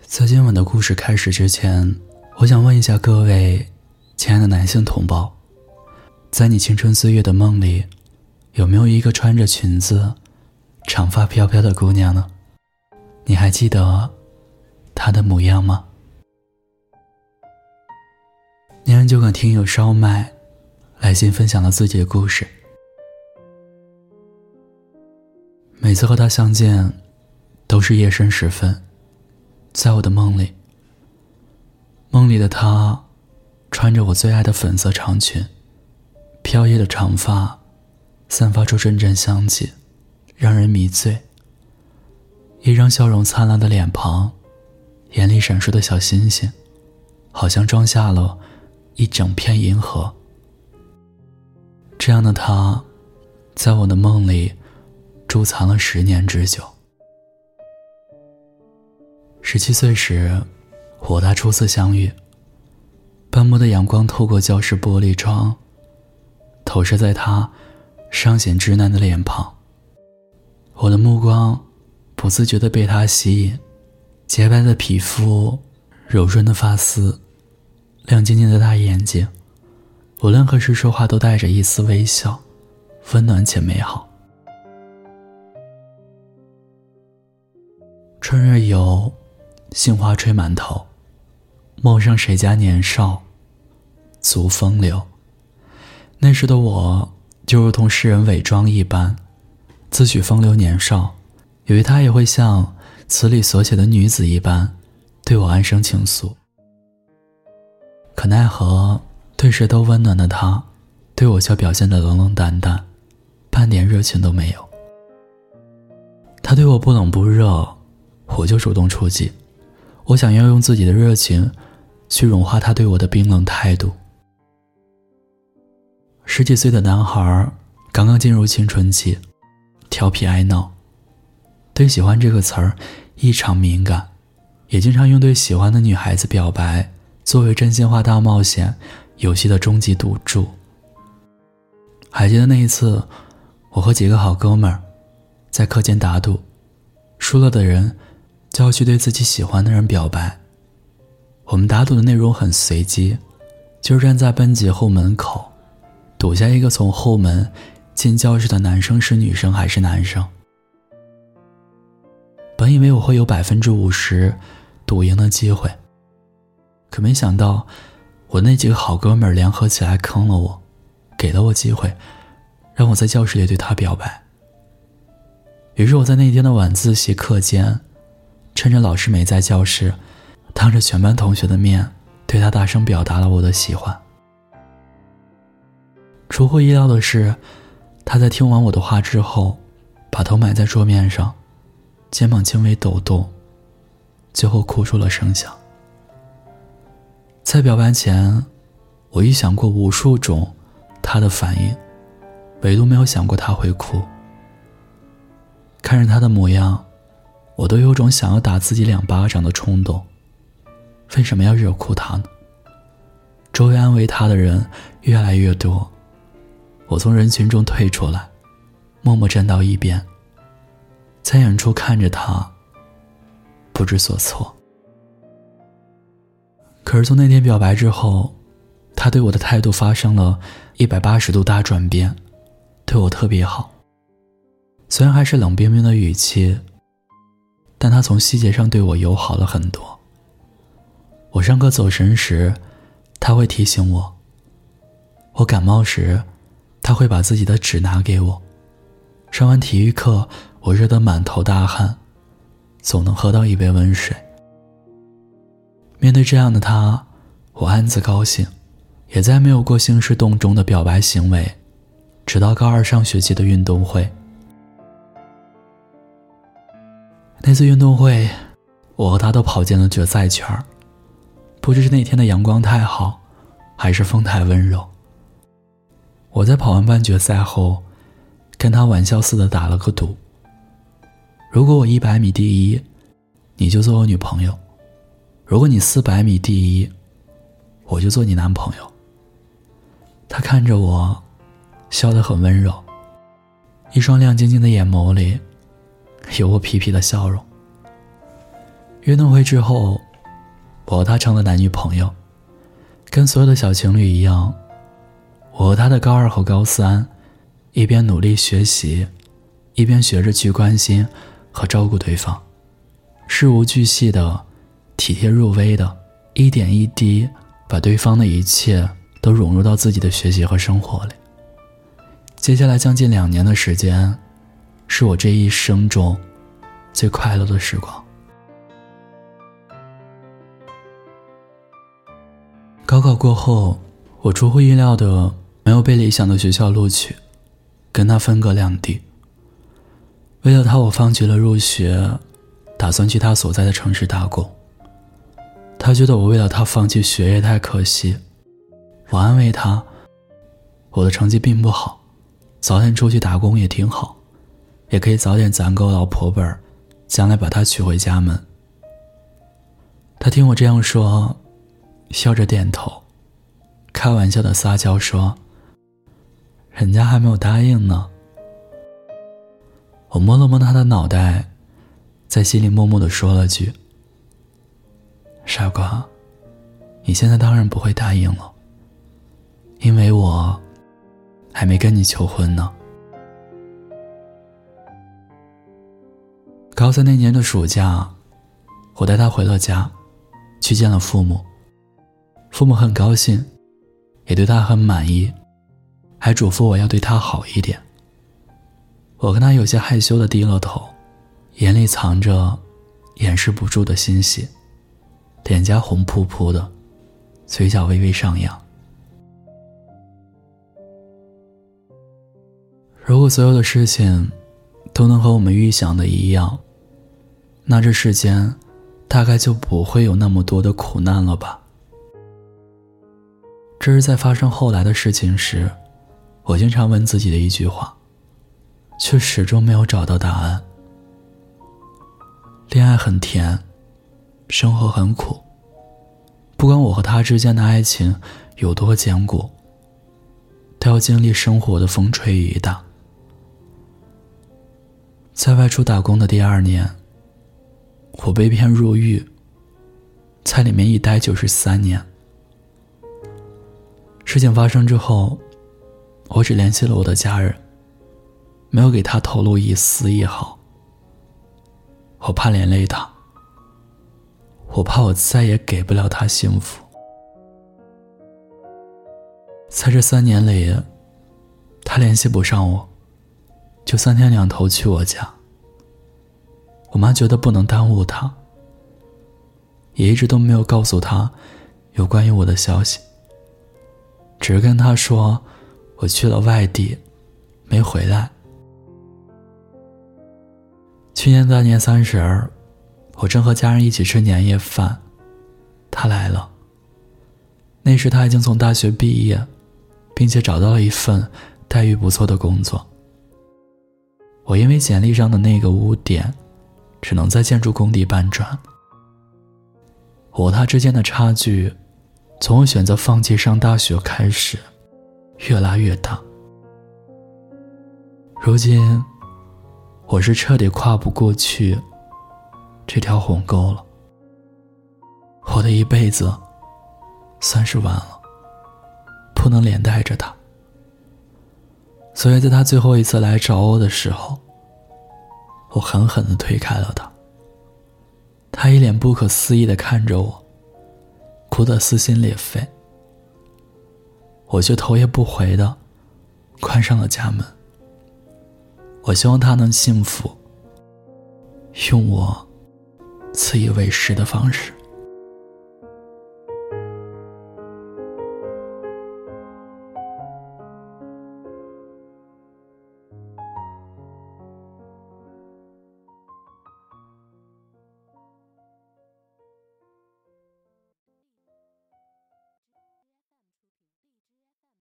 在今晚的故事开始之前，我想问一下各位亲爱的男性同胞，在你青春岁月的梦里，有没有一个穿着裙子、长发飘飘的姑娘呢？你还记得她的模样吗？念安就跟听友烧麦来信分享了自己的故事。每次和她相见，都是夜深时分。在我的梦里，梦里的她，穿着我最爱的粉色长裙，飘逸的长发，散发出阵阵香气，让人迷醉。一张笑容灿烂的脸庞，眼里闪烁的小星星，好像装下了一整片银河。这样的她，在我的梦里，贮藏了十年之久。十七岁时，我和他初次相遇。斑驳的阳光透过教室玻璃窗，投射在他尚显稚嫩的脸庞。我的目光不自觉地被他吸引，洁白的皮肤，柔润的发丝，亮晶晶的大眼睛，无论何时说话都带着一丝微笑，温暖且美好。春日游。杏花吹满头，陌上谁家年少，足风流。那时的我，就如同诗人伪装一般，自诩风流年少，以为他也会像词里所写的女子一般，对我安生情愫。可奈何，对谁都温暖的他，对我却表现得冷冷淡淡，半点热情都没有。他对我不冷不热，我就主动出击。我想要用自己的热情，去融化他对我的冰冷态度。十几岁的男孩刚刚进入青春期，调皮爱闹，对“喜欢”这个词儿异常敏感，也经常用对喜欢的女孩子表白作为真心话大冒险游戏的终极赌注。还记得那一次，我和几个好哥们儿在课间打赌，输了的人。就要去对自己喜欢的人表白。我们打赌的内容很随机，就是站在班级后门口，赌下一个从后门进教室的男生是女生还是男生。本以为我会有百分之五十赌赢的机会，可没想到我那几个好哥们联合起来坑了我，给了我机会，让我在教室里对他表白。于是我在那天的晚自习课间。趁着老师没在教室，当着全班同学的面，对他大声表达了我的喜欢。出乎意料的是，他在听完我的话之后，把头埋在桌面上，肩膀轻微抖动，最后哭出了声响。在表白前，我预想过无数种他的反应，唯独没有想过他会哭。看着他的模样。我都有种想要打自己两巴掌的冲动。为什么要惹哭他呢？周围安慰他的人越来越多，我从人群中退出来，默默站到一边，在远处看着他，不知所措。可是从那天表白之后，他对我的态度发生了一百八十度大转变，对我特别好。虽然还是冷冰冰的语气。但他从细节上对我友好了很多。我上课走神时，他会提醒我；我感冒时，他会把自己的纸拿给我；上完体育课，我热得满头大汗，总能喝到一杯温水。面对这样的他，我暗自高兴，也再没有过兴师动众的表白行为，直到高二上学期的运动会。那次运动会，我和他都跑进了决赛圈不知是那天的阳光太好，还是风太温柔。我在跑完半决赛后，跟他玩笑似的打了个赌：如果我一百米第一，你就做我女朋友；如果你四百米第一，我就做你男朋友。他看着我，笑得很温柔，一双亮晶晶的眼眸里，有我皮皮的笑容。运动会之后，我和他成了男女朋友，跟所有的小情侣一样，我和他的高二和高三，一边努力学习，一边学着去关心和照顾对方，事无巨细的，体贴入微的，一点一滴把对方的一切都融入到自己的学习和生活里。接下来将近两年的时间，是我这一生中最快乐的时光。高考过后，我出乎意料的没有被理想的学校录取，跟他分隔两地。为了他，我放弃了入学，打算去他所在的城市打工。他觉得我为了他放弃学业太可惜，我安慰他，我的成绩并不好，早点出去打工也挺好，也可以早点攒够老婆本儿将来把她娶回家门。他听我这样说。笑着点头，开玩笑的撒娇说：“人家还没有答应呢。”我摸了摸他的脑袋，在心里默默的说了句：“傻瓜，你现在当然不会答应了，因为我还没跟你求婚呢。”高三那年的暑假，我带他回了家，去见了父母。父母很高兴，也对他很满意，还嘱咐我要对他好一点。我跟他有些害羞的低了头，眼里藏着掩饰不住的欣喜，脸颊红扑扑的，嘴角微微上扬。如果所有的事情都能和我们预想的一样，那这世间大概就不会有那么多的苦难了吧。这是在发生后来的事情时，我经常问自己的一句话，却始终没有找到答案。恋爱很甜，生活很苦。不管我和他之间的爱情有多坚固，都要经历生活的风吹雨打。在外出打工的第二年，我被骗入狱，在里面一待就是三年。事情发生之后，我只联系了我的家人，没有给他透露一丝一毫。我怕连累他，我怕我再也给不了他幸福。在这三年里，他联系不上我，就三天两头去我家。我妈觉得不能耽误他，也一直都没有告诉他有关于我的消息。只是跟他说，我去了外地，没回来。去年大年三十儿，我正和家人一起吃年夜饭，他来了。那时他已经从大学毕业，并且找到了一份待遇不错的工作。我因为简历上的那个污点，只能在建筑工地搬砖。我和他之间的差距。从我选择放弃上大学开始，越拉越大。如今，我是彻底跨不过去这条鸿沟了。我的一辈子算是完了，不能连带着他。所以在他最后一次来找我的时候，我狠狠地推开了他。他一脸不可思议地看着我。哭得撕心裂肺，我却头也不回地关上了家门。我希望他能幸福，用我自以为是的方式。